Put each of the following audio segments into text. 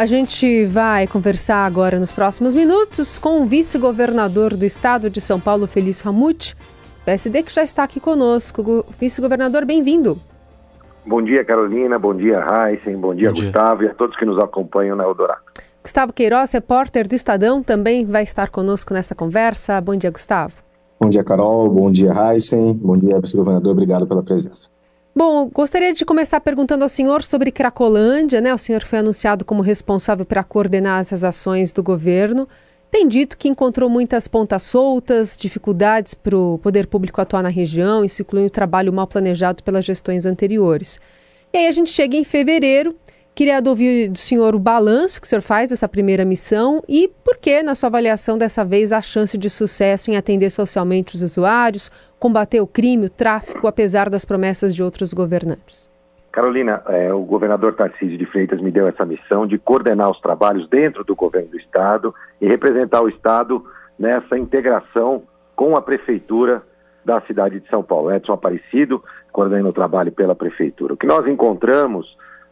A gente vai conversar agora nos próximos minutos com o vice-governador do estado de São Paulo, Felício Ramute, PSD que já está aqui conosco. Vice-governador, bem-vindo. Bom dia, Carolina. Bom dia, Heisen. Bom dia, Bom Gustavo, dia. e a todos que nos acompanham na Eldorado. Gustavo Queiroz, repórter do Estadão, também vai estar conosco nessa conversa. Bom dia, Gustavo. Bom dia, Carol. Bom dia, Heisen. Bom dia, vice-governador. Obrigado pela presença. Bom, gostaria de começar perguntando ao senhor sobre Cracolândia, né? O senhor foi anunciado como responsável para coordenar essas ações do governo. Tem dito que encontrou muitas pontas soltas, dificuldades para o poder público atuar na região, isso inclui o trabalho mal planejado pelas gestões anteriores. E aí a gente chega em fevereiro Queria ouvir do senhor o balanço que o senhor faz dessa primeira missão e por que, na sua avaliação, dessa vez a chance de sucesso em atender socialmente os usuários, combater o crime, o tráfico, apesar das promessas de outros governantes. Carolina, é, o governador Tarcísio de Freitas me deu essa missão de coordenar os trabalhos dentro do governo do Estado e representar o Estado nessa integração com a Prefeitura da cidade de São Paulo. Edson Aparecido coordena o trabalho pela Prefeitura. O que nós encontramos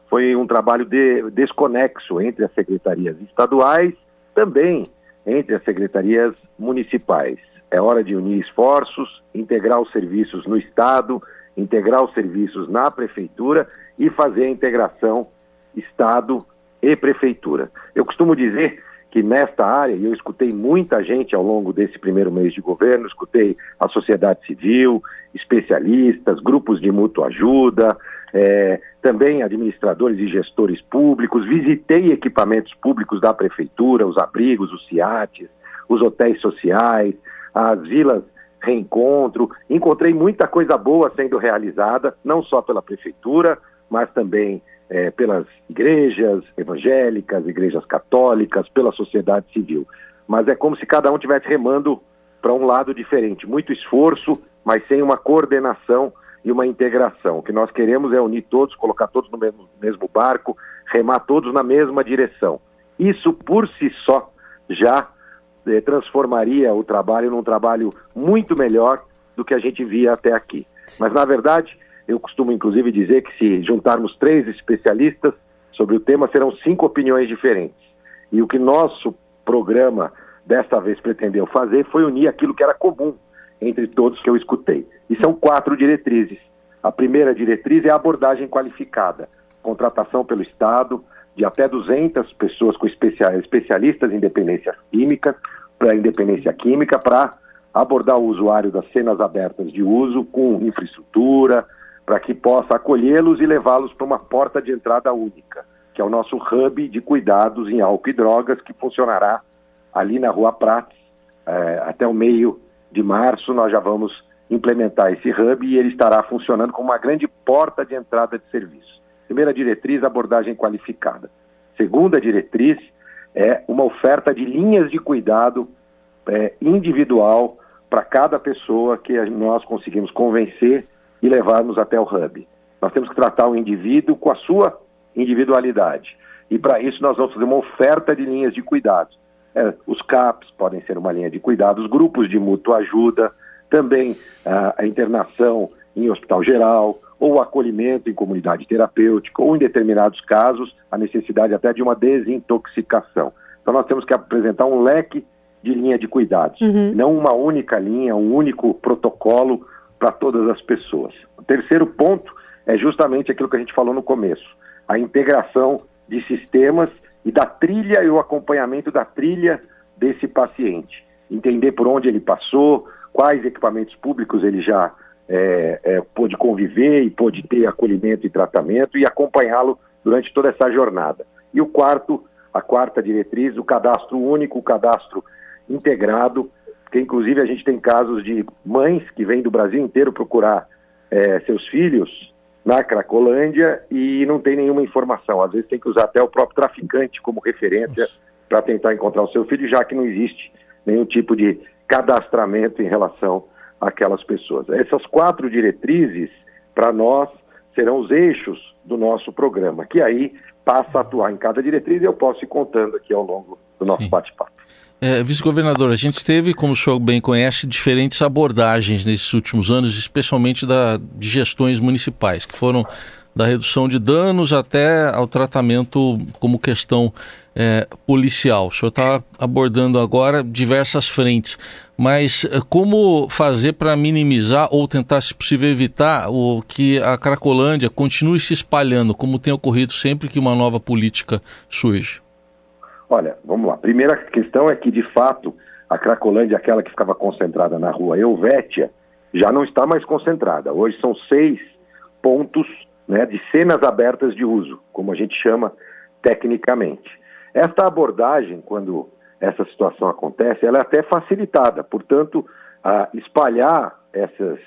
foi um trabalho de, desconexo entre as secretarias estaduais, também entre as secretarias municipais. É hora de unir esforços, integrar os serviços no Estado, integrar os serviços na Prefeitura e fazer a integração Estado e Prefeitura. Eu costumo dizer que nesta área, e eu escutei muita gente ao longo desse primeiro mês de governo, escutei a sociedade civil, especialistas, grupos de mútua ajuda, é, também administradores e gestores públicos, visitei equipamentos públicos da prefeitura, os abrigos, os CIATES, os hotéis sociais, as vilas reencontro, encontrei muita coisa boa sendo realizada, não só pela prefeitura, mas também é, pelas igrejas evangélicas, igrejas católicas, pela sociedade civil. Mas é como se cada um tivesse remando para um lado diferente, muito esforço, mas sem uma coordenação e uma integração. O que nós queremos é unir todos, colocar todos no mesmo, mesmo barco, remar todos na mesma direção. Isso por si só já eh, transformaria o trabalho num trabalho muito melhor do que a gente via até aqui. Mas, na verdade, eu costumo inclusive dizer que se juntarmos três especialistas sobre o tema, serão cinco opiniões diferentes. E o que nosso programa desta vez pretendeu fazer foi unir aquilo que era comum entre todos que eu escutei. E são quatro diretrizes. A primeira diretriz é a abordagem qualificada, contratação pelo Estado de até 200 pessoas com especialistas em independência química, para independência química, para abordar o usuário das cenas abertas de uso com infraestrutura, para que possa acolhê-los e levá-los para uma porta de entrada única, que é o nosso hub de cuidados em álcool e drogas, que funcionará ali na Rua Prates eh, até o meio de março. Nós já vamos implementar esse hub e ele estará funcionando como uma grande porta de entrada de serviço. Primeira diretriz, abordagem qualificada. Segunda diretriz é uma oferta de linhas de cuidado é, individual para cada pessoa que nós conseguimos convencer e levarmos até o hub. Nós temos que tratar o indivíduo com a sua individualidade. E para isso nós vamos fazer uma oferta de linhas de cuidados. É, os CAPs podem ser uma linha de cuidados, grupos de mútua ajuda, também a, a internação em hospital geral, ou o acolhimento em comunidade terapêutica, ou em determinados casos, a necessidade até de uma desintoxicação. Então nós temos que apresentar um leque de linha de cuidados, uhum. não uma única linha, um único protocolo para todas as pessoas. O terceiro ponto é justamente aquilo que a gente falou no começo, a integração de sistemas e da trilha e o acompanhamento da trilha desse paciente. Entender por onde ele passou, quais equipamentos públicos ele já é, é, pôde conviver e pôde ter acolhimento e tratamento e acompanhá-lo durante toda essa jornada. E o quarto, a quarta diretriz, o cadastro único, o cadastro integrado, que inclusive a gente tem casos de mães que vêm do Brasil inteiro procurar é, seus filhos na Cracolândia e não tem nenhuma informação. Às vezes tem que usar até o próprio traficante como referência para tentar encontrar o seu filho, já que não existe nenhum tipo de cadastramento em relação àquelas pessoas. Essas quatro diretrizes, para nós, serão os eixos do nosso programa, que aí passa a atuar em cada diretriz e eu posso ir contando aqui ao longo do nosso bate-papo. É, Vice-governador, a gente teve, como o senhor bem conhece, diferentes abordagens nesses últimos anos, especialmente da, de gestões municipais, que foram da redução de danos até ao tratamento como questão é, policial. O senhor está abordando agora diversas frentes, mas é, como fazer para minimizar ou tentar, se possível, evitar o que a Cracolândia continue se espalhando, como tem ocorrido sempre que uma nova política surge? Olha, vamos lá. Primeira questão é que, de fato, a Cracolândia, aquela que ficava concentrada na rua Helvétia, já não está mais concentrada. Hoje são seis pontos né, de cenas abertas de uso, como a gente chama tecnicamente. Esta abordagem, quando essa situação acontece, ela é até facilitada, portanto, a espalhar essas,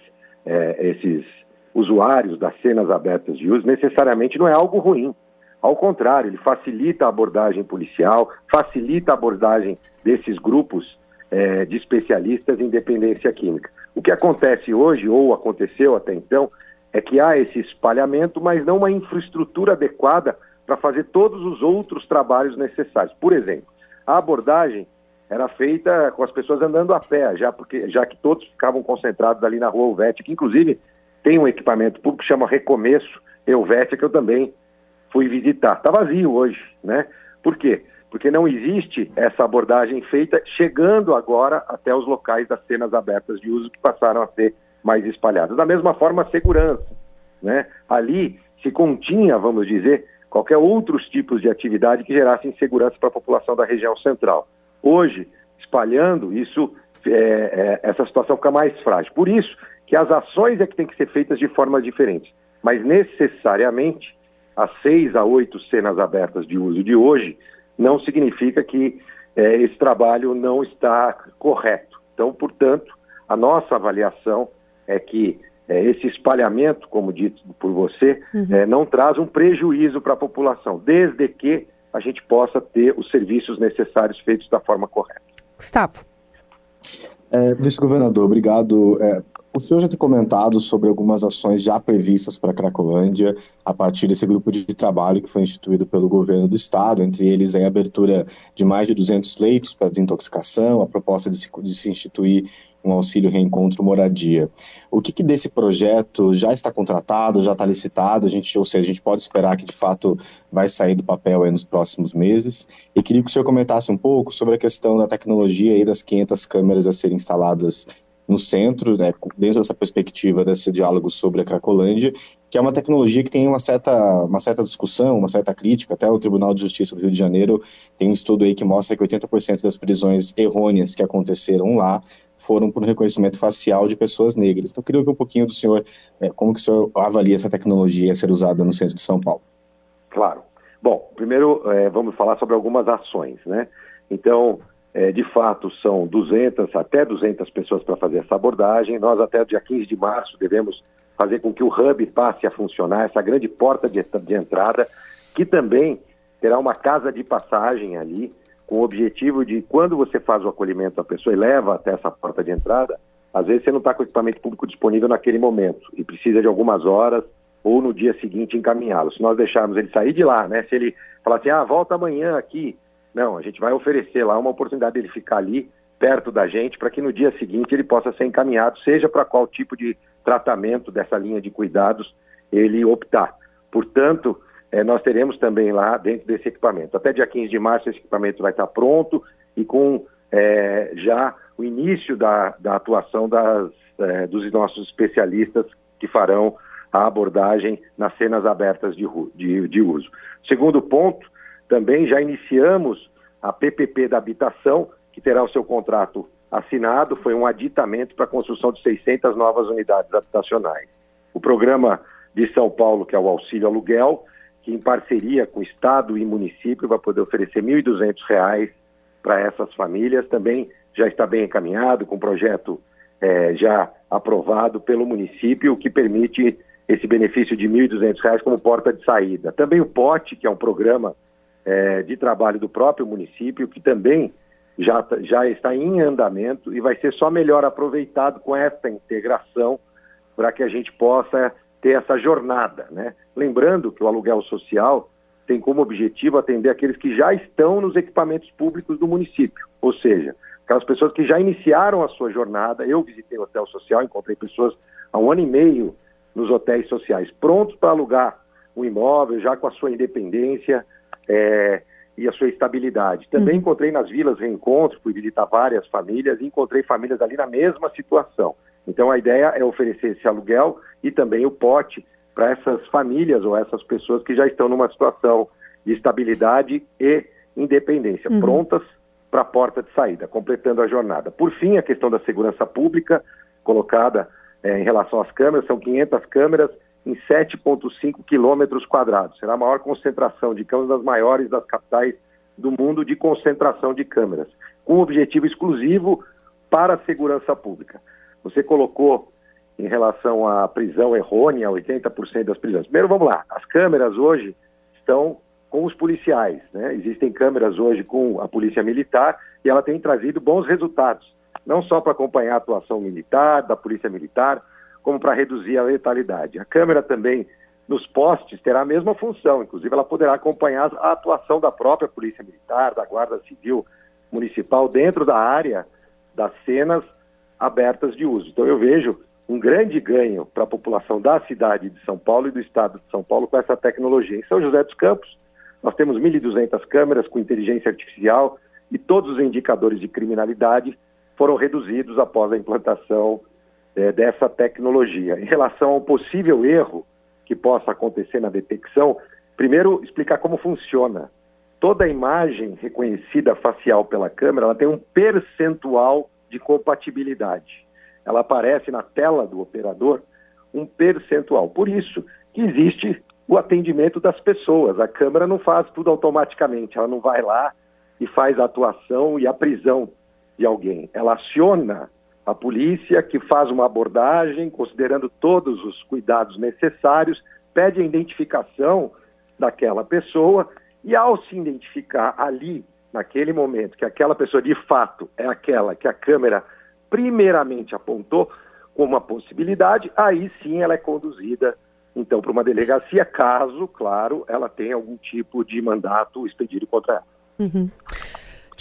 é, esses usuários das cenas abertas de uso necessariamente não é algo ruim. Ao contrário, ele facilita a abordagem policial, facilita a abordagem desses grupos é, de especialistas em dependência química. O que acontece hoje, ou aconteceu até então, é que há esse espalhamento, mas não uma infraestrutura adequada para fazer todos os outros trabalhos necessários. Por exemplo, a abordagem era feita com as pessoas andando a pé, já, porque, já que todos ficavam concentrados ali na rua Helvétia, que inclusive tem um equipamento público que chama Recomeço Helvétia, que eu também fui visitar. Está vazio hoje, né? Por quê? Porque não existe essa abordagem feita chegando agora até os locais das cenas abertas de uso que passaram a ser mais espalhadas. Da mesma forma, a segurança. Né? Ali se continha, vamos dizer, qualquer outros tipos de atividade que gerasse insegurança para a população da região central. Hoje, espalhando, isso, é, é, essa situação fica mais frágil. Por isso que as ações é que têm que ser feitas de formas diferentes. Mas necessariamente, as seis a oito cenas abertas de uso de hoje não significa que é, esse trabalho não está correto. Então, portanto, a nossa avaliação é que é, esse espalhamento, como dito por você, uhum. é, não traz um prejuízo para a população, desde que a gente possa ter os serviços necessários feitos da forma correta. Gustavo. É, Vice-governador, obrigado. É, o senhor já tem comentado sobre algumas ações já previstas para a Cracolândia a partir desse grupo de trabalho que foi instituído pelo governo do estado, entre eles a abertura de mais de 200 leitos para desintoxicação, a proposta de se, de se instituir um auxílio reencontro moradia. O que, que, desse projeto já está contratado, já está licitado, a gente, ou seja, a gente pode esperar que de fato vai sair do papel nos próximos meses. E queria que o senhor comentasse um pouco sobre a questão da tecnologia e das 500 câmeras a serem instaladas no centro, né, dentro dessa perspectiva desse diálogo sobre a Cracolândia, que é uma tecnologia que tem uma certa, uma certa discussão, uma certa crítica, até o Tribunal de Justiça do Rio de Janeiro tem um estudo aí que mostra que 80% das prisões errôneas que aconteceram lá foram por reconhecimento facial de pessoas negras. Então, eu queria ouvir um pouquinho do senhor, é, como que o senhor avalia essa tecnologia a ser usada no centro de São Paulo. Claro. Bom, primeiro é, vamos falar sobre algumas ações, né? Então, é, de fato, são 200, até 200 pessoas para fazer essa abordagem. Nós, até o dia 15 de março, devemos fazer com que o hub passe a funcionar, essa grande porta de, de entrada, que também terá uma casa de passagem ali, com o objetivo de, quando você faz o acolhimento da pessoa e leva até essa porta de entrada, às vezes você não está com o equipamento público disponível naquele momento e precisa de algumas horas ou no dia seguinte encaminhá-lo. Se nós deixarmos ele sair de lá, né? Se ele falar assim, ah, volta amanhã aqui, não, a gente vai oferecer lá uma oportunidade dele ficar ali perto da gente para que no dia seguinte ele possa ser encaminhado, seja para qual tipo de tratamento dessa linha de cuidados ele optar. Portanto, eh, nós teremos também lá dentro desse equipamento. Até dia 15 de março esse equipamento vai estar pronto e com eh, já o início da, da atuação das, eh, dos nossos especialistas que farão a abordagem nas cenas abertas de, de, de uso. Segundo ponto, também já iniciamos a PPP da habitação, que terá o seu contrato assinado, foi um aditamento para a construção de 600 novas unidades habitacionais. O programa de São Paulo, que é o Auxílio Aluguel, que em parceria com o Estado e município vai poder oferecer R$ 1.200 para essas famílias, também já está bem encaminhado, com projeto é, já aprovado pelo município, o que permite esse benefício de R$ 1.200 como porta de saída. Também o POT, que é um programa é, de trabalho do próprio município, que também já, já está em andamento e vai ser só melhor aproveitado com essa integração para que a gente possa ter essa jornada. Né? Lembrando que o aluguel social tem como objetivo atender aqueles que já estão nos equipamentos públicos do município, ou seja, aquelas pessoas que já iniciaram a sua jornada. Eu visitei o hotel social, encontrei pessoas há um ano e meio nos hotéis sociais, prontos para alugar um imóvel, já com a sua independência é, e a sua estabilidade. Também uhum. encontrei nas vilas reencontros, fui visitar várias famílias e encontrei famílias ali na mesma situação. Então a ideia é oferecer esse aluguel e também o pote para essas famílias ou essas pessoas que já estão numa situação de estabilidade e independência, uhum. prontas para a porta de saída, completando a jornada. Por fim, a questão da segurança pública, colocada é, em relação às câmeras, são 500 câmeras em 7,5 quilômetros quadrados. Será a maior concentração de câmeras das maiores das capitais do mundo de concentração de câmeras, com objetivo exclusivo para a segurança pública. Você colocou em relação à prisão errônea, 80% das prisões. Primeiro, vamos lá. As câmeras hoje estão com os policiais. Né? Existem câmeras hoje com a Polícia Militar e ela tem trazido bons resultados, não só para acompanhar a atuação militar, da Polícia Militar, como para reduzir a letalidade. A câmera também nos postes terá a mesma função, inclusive ela poderá acompanhar a atuação da própria Polícia Militar, da Guarda Civil Municipal dentro da área das cenas abertas de uso. Então eu vejo um grande ganho para a população da cidade de São Paulo e do estado de São Paulo com essa tecnologia. Em São José dos Campos, nós temos 1.200 câmeras com inteligência artificial e todos os indicadores de criminalidade foram reduzidos após a implantação é, dessa tecnologia. Em relação ao possível erro que possa acontecer na detecção, primeiro explicar como funciona. Toda imagem reconhecida facial pela câmera, ela tem um percentual de compatibilidade. Ela aparece na tela do operador um percentual. Por isso que existe o atendimento das pessoas. A Câmara não faz tudo automaticamente, ela não vai lá e faz a atuação e a prisão de alguém. Ela aciona a polícia, que faz uma abordagem, considerando todos os cuidados necessários, pede a identificação daquela pessoa e, ao se identificar ali, naquele momento, que aquela pessoa de fato é aquela que a Câmara primeiramente apontou como uma possibilidade, aí sim ela é conduzida então para uma delegacia, caso, claro, ela tenha algum tipo de mandato expedido contra ela. Uhum.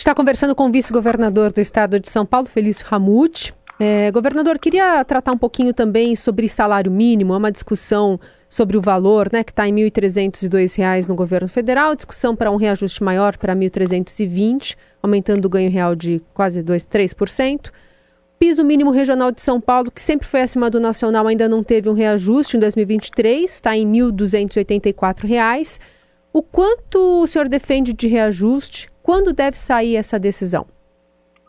Está conversando com o vice-governador do estado de São Paulo, Felício Ramute. É, governador, queria tratar um pouquinho também sobre salário mínimo, é uma discussão sobre o valor, né, que está em R$ 1.302 no governo federal, discussão para um reajuste maior para R$ 1.320, aumentando o ganho real de quase 2, 3%. Piso mínimo regional de São Paulo, que sempre foi acima do nacional, ainda não teve um reajuste em 2023, está em R$ 1.284. O quanto o senhor defende de reajuste? Quando deve sair essa decisão?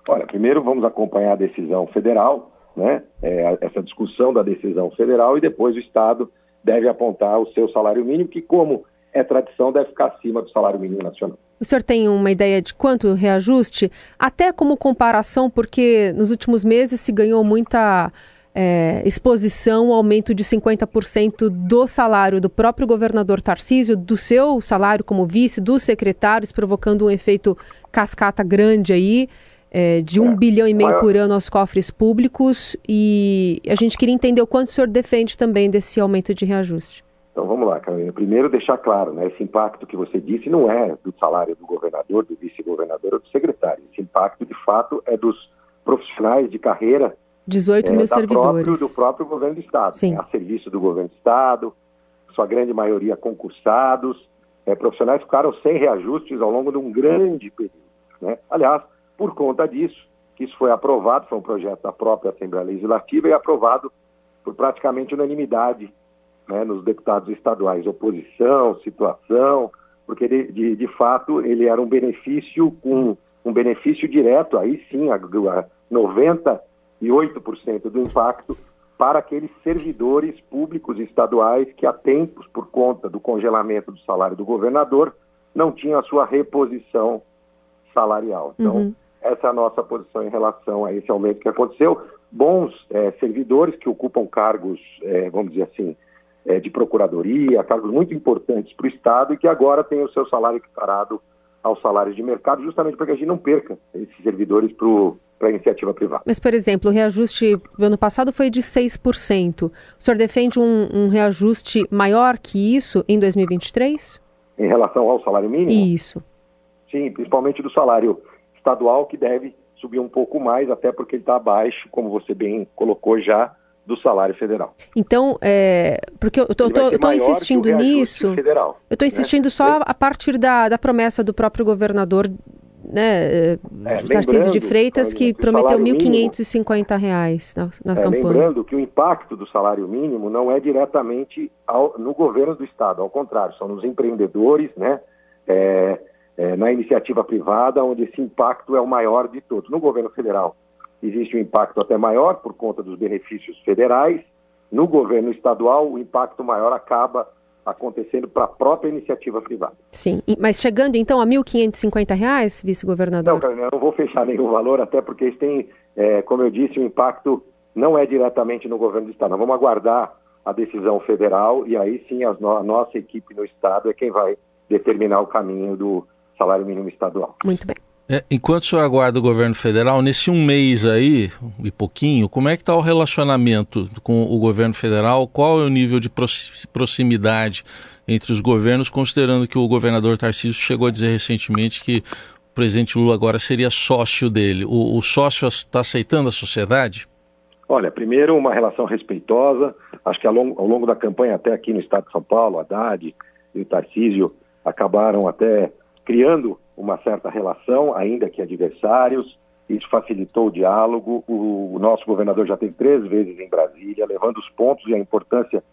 Olha, primeiro vamos acompanhar a decisão federal, né? É, essa discussão da decisão federal e depois o Estado deve apontar o seu salário mínimo, que como é tradição, deve ficar acima do salário mínimo nacional. O senhor tem uma ideia de quanto reajuste? Até como comparação, porque nos últimos meses se ganhou muita é, exposição ao aumento de 50% do salário do próprio governador Tarcísio, do seu salário como vice, dos secretários, provocando um efeito cascata grande aí. É, de um é. bilhão e meio por ano aos cofres públicos e a gente queria entender o quanto o senhor defende também desse aumento de reajuste. Então vamos lá, Carolina. Primeiro deixar claro, né, esse impacto que você disse não é do salário do governador, do vice-governador ou do secretário. Esse impacto, de fato, é dos profissionais de carreira 18 é, mil servidores. Próprio, do próprio governo do Estado. Sim. Né, a serviço do governo do Estado, sua grande maioria concursados, é, profissionais que ficaram sem reajustes ao longo de um grande período. Né? Aliás, por conta disso, que isso foi aprovado, foi um projeto da própria Assembleia Legislativa e aprovado por praticamente unanimidade né, nos deputados estaduais, oposição, situação, porque de, de, de, fato ele era um benefício com um benefício direto, aí sim, a, a 98% do impacto para aqueles servidores públicos estaduais que há tempos, por conta do congelamento do salário do governador, não tinham a sua reposição salarial. Então, uhum. essa é a nossa posição em relação a esse aumento que aconteceu. Bons é, servidores que ocupam cargos, é, vamos dizer assim, é, de procuradoria, cargos muito importantes para o Estado e que agora tem o seu salário equiparado aos salários de mercado, justamente para que a gente não perca esses servidores para a iniciativa privada. Mas, por exemplo, o reajuste do ano passado foi de 6%. O senhor defende um, um reajuste maior que isso em 2023? Em relação ao salário mínimo? Isso. Sim, principalmente do salário estadual, que deve subir um pouco mais, até porque ele está abaixo, como você bem colocou já, do salário federal. Então, é, porque eu estou insistindo nisso. Federal, eu estou insistindo né? só a partir da, da promessa do próprio governador né, é, Tarcísio de Freitas, que prometeu 1.550 reais na, na é, campanha. Lembrando que o impacto do salário mínimo não é diretamente ao, no governo do Estado, ao contrário, são nos empreendedores, né, é, é, na iniciativa privada, onde esse impacto é o maior de todos. No governo federal existe um impacto até maior por conta dos benefícios federais, no governo estadual o impacto maior acaba acontecendo para a própria iniciativa privada. Sim, mas chegando então a R$ 1.550, vice-governador? Não, eu não vou fechar nenhum valor, até porque isso tem, é, como eu disse, o impacto não é diretamente no governo do Estado. Nós vamos aguardar a decisão federal e aí sim a, no, a nossa equipe no Estado é quem vai determinar o caminho do salário mínimo estadual. Muito bem. É, enquanto o senhor aguarda o governo federal, nesse um mês aí, e pouquinho, como é que está o relacionamento com o governo federal? Qual é o nível de proximidade entre os governos, considerando que o governador Tarcísio chegou a dizer recentemente que o presidente Lula agora seria sócio dele. O, o sócio está aceitando a sociedade? Olha, primeiro uma relação respeitosa. Acho que ao longo, ao longo da campanha, até aqui no estado de São Paulo, Haddad e o Tarcísio acabaram até criando uma certa relação, ainda que adversários. Isso facilitou o diálogo. O, o nosso governador já teve três vezes em Brasília, levando os pontos e a importância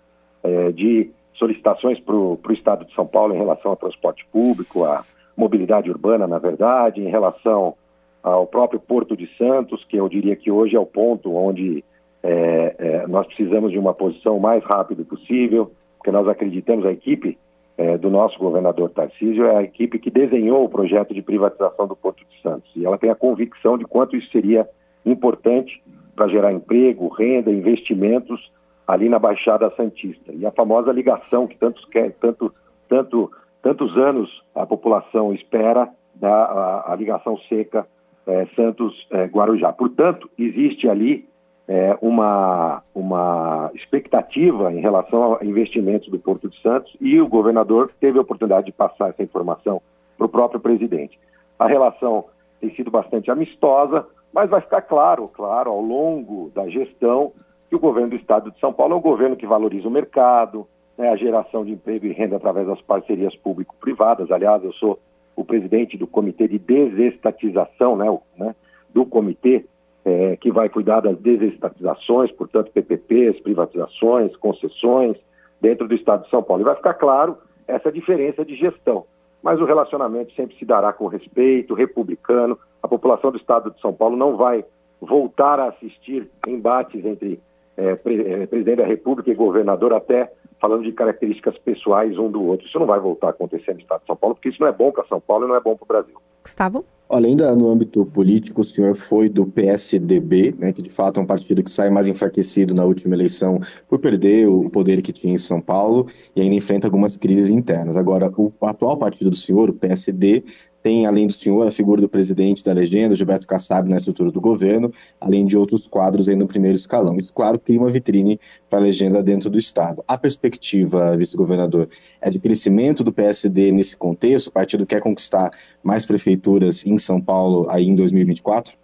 eh, de solicitações para o Estado de São Paulo em relação ao transporte público, à mobilidade urbana, na verdade, em relação ao próprio Porto de Santos, que eu diria que hoje é o ponto onde é, é, nós precisamos de uma posição o mais rápido possível, porque nós acreditamos, a equipe é, do nosso governador Tarcísio é a equipe que desenhou o projeto de privatização do Porto de Santos. E ela tem a convicção de quanto isso seria importante para gerar emprego, renda, investimentos ali na Baixada Santista. E a famosa ligação que tantos quer, tanto, tanto, tantos anos a população espera da a, a ligação seca é, Santos-Guarujá. É, Portanto, existe ali é, uma, uma expectativa em relação a investimentos do Porto de Santos e o governador teve a oportunidade de passar essa informação para o próprio presidente. A relação tem sido bastante amistosa, mas vai ficar claro, claro, ao longo da gestão, que o governo do Estado de São Paulo é um governo que valoriza o mercado, né, a geração de emprego e renda através das parcerias público-privadas. Aliás, eu sou o presidente do Comitê de Desestatização, né, né do Comitê é, que vai cuidar das desestatizações, portanto, PPPs, privatizações, concessões, dentro do Estado de São Paulo. E vai ficar claro essa diferença de gestão. Mas o relacionamento sempre se dará com respeito, republicano. A população do Estado de São Paulo não vai voltar a assistir embates entre é, é, presidente da República e governador, até falando de características pessoais um do outro. Isso não vai voltar a acontecer no Estado de São Paulo, porque isso não é bom para São Paulo e não é bom para o Brasil. Gustavo? Além da, no âmbito político, o senhor foi do PSDB, né, que de fato é um partido que sai mais enfraquecido na última eleição por perder o poder que tinha em São Paulo e ainda enfrenta algumas crises internas. Agora, o atual partido do senhor, o PSD, tem, além do senhor, a figura do presidente da legenda, Gilberto Kassab, na estrutura do governo, além de outros quadros aí no primeiro escalão. Isso, claro, cria uma vitrine para a legenda dentro do Estado. A perspectiva, vice-governador, é de crescimento do PSD nesse contexto? O partido quer conquistar mais prefeituras em São Paulo aí em 2024?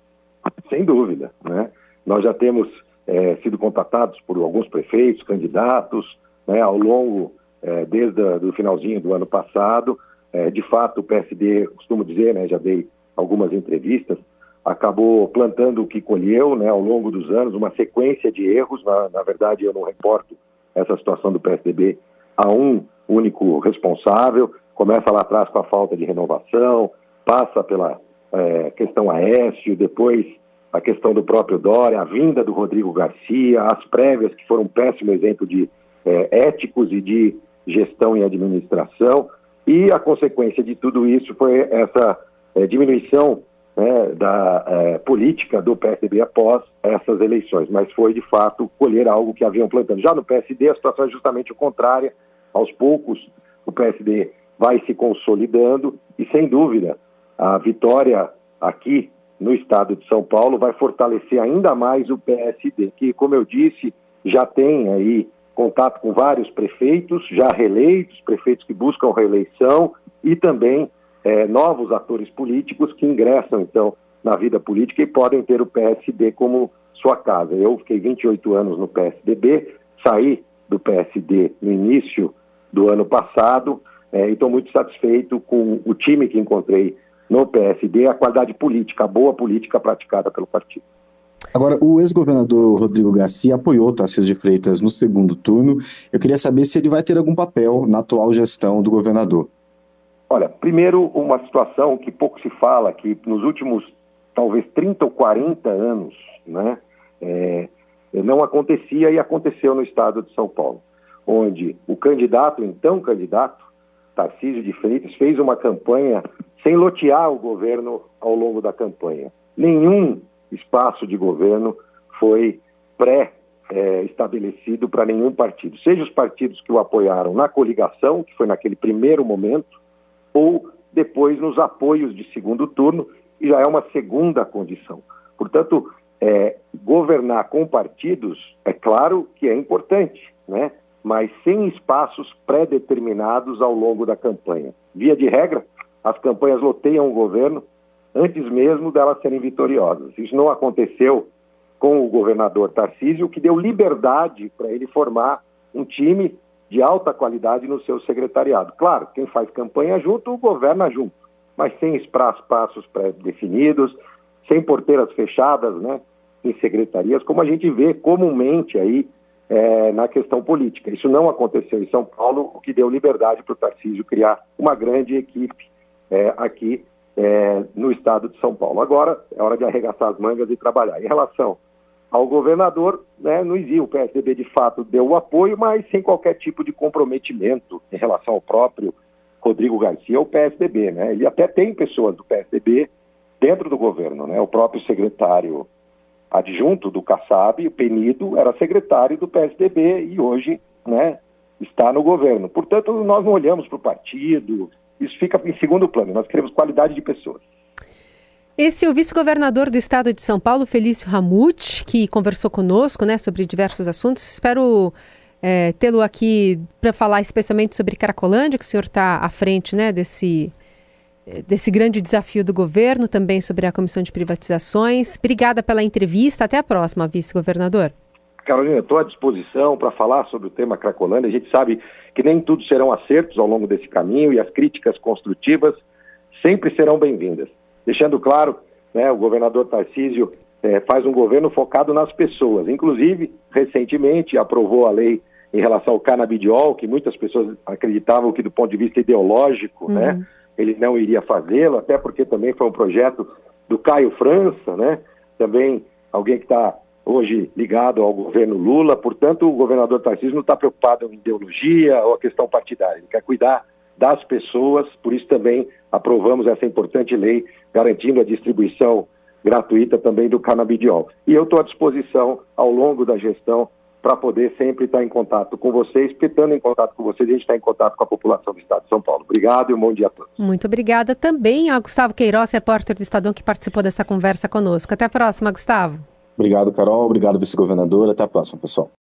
Sem dúvida. Né? Nós já temos é, sido contatados por alguns prefeitos, candidatos, né, ao longo, é, desde o finalzinho do ano passado, é, de fato, o PSD, costumo dizer, né, já dei algumas entrevistas, acabou plantando o que colheu né, ao longo dos anos, uma sequência de erros. Na, na verdade, eu não reporto essa situação do PSDB a um único responsável. Começa lá atrás com a falta de renovação, passa pela é, questão Aécio, depois a questão do próprio Dória, a vinda do Rodrigo Garcia, as prévias que foram um péssimo exemplo de é, éticos e de gestão e administração. E a consequência de tudo isso foi essa é, diminuição né, da é, política do PSDB após essas eleições, mas foi de fato colher algo que haviam plantando. Já no PSD a situação é justamente o contrário, aos poucos o PSD vai se consolidando e sem dúvida a vitória aqui no estado de São Paulo vai fortalecer ainda mais o PSD, que como eu disse já tem aí contato com vários prefeitos já reeleitos, prefeitos que buscam reeleição e também é, novos atores políticos que ingressam, então, na vida política e podem ter o PSD como sua casa. Eu fiquei 28 anos no PSDB, saí do PSD no início do ano passado é, e estou muito satisfeito com o time que encontrei no PSD, a qualidade política, a boa política praticada pelo partido. Agora, o ex-governador Rodrigo Garcia apoiou Tarcísio de Freitas no segundo turno. Eu queria saber se ele vai ter algum papel na atual gestão do governador. Olha, primeiro, uma situação que pouco se fala, que nos últimos talvez 30 ou 40 anos, né, é, não acontecia e aconteceu no estado de São Paulo, onde o candidato, então candidato, Tarcísio de Freitas, fez uma campanha sem lotear o governo ao longo da campanha. Nenhum espaço de governo foi pré-estabelecido para nenhum partido, seja os partidos que o apoiaram na coligação, que foi naquele primeiro momento, ou depois nos apoios de segundo turno, e já é uma segunda condição. Portanto, é, governar com partidos, é claro que é importante, né? mas sem espaços pré-determinados ao longo da campanha. Via de regra, as campanhas loteiam o governo antes mesmo delas serem vitoriosas. Isso não aconteceu com o governador Tarcísio, que deu liberdade para ele formar um time de alta qualidade no seu secretariado. Claro, quem faz campanha junto, governa junto, mas sem espaços pré-definidos, sem porteiras fechadas, né, em secretarias, como a gente vê comumente aí é, na questão política. Isso não aconteceu em São Paulo, o que deu liberdade para o Tarcísio criar uma grande equipe é, aqui é, no estado de São Paulo. Agora é hora de arregaçar as mangas e trabalhar. Em relação ao governador, né, não existe. O PSDB de fato deu o apoio, mas sem qualquer tipo de comprometimento em relação ao próprio Rodrigo Garcia, o PSDB. Né? Ele até tem pessoas do PSDB dentro do governo. Né? O próprio secretário adjunto do Kassab, o Penido, era secretário do PSDB e hoje né, está no governo. Portanto, nós não olhamos para o partido, isso fica em segundo plano. Nós queremos qualidade de pessoas. Esse é o vice-governador do estado de São Paulo, Felício Ramute, que conversou conosco né, sobre diversos assuntos. Espero é, tê-lo aqui para falar especialmente sobre Caracolândia, que o senhor está à frente né, desse, desse grande desafio do governo, também sobre a Comissão de Privatizações. Obrigada pela entrevista. Até a próxima, vice-governador. Carolina, estou à disposição para falar sobre o tema Cracolândia. A gente sabe que nem tudo serão acertos ao longo desse caminho e as críticas construtivas sempre serão bem-vindas. Deixando claro, né, o governador Tarcísio é, faz um governo focado nas pessoas. Inclusive, recentemente aprovou a lei em relação ao canabidiol, que muitas pessoas acreditavam que do ponto de vista ideológico, né, uhum. né, ele não iria fazê-lo, até porque também foi um projeto do Caio França, né, também alguém que está hoje ligado ao governo Lula, portanto, o governador Tarcísio não está preocupado em ideologia ou a questão partidária, ele quer cuidar das pessoas, por isso também aprovamos essa importante lei garantindo a distribuição gratuita também do canabidiol. E eu estou à disposição ao longo da gestão para poder sempre estar em contato com vocês, porque estando em contato com vocês, a gente está em contato com a população do Estado de São Paulo. Obrigado e um bom dia a todos. Muito obrigada também ao Gustavo Queiroz, repórter do Estadão, que participou dessa conversa conosco. Até a próxima, Gustavo. Obrigado, Carol. Obrigado, vice-governador. Até a próxima, pessoal.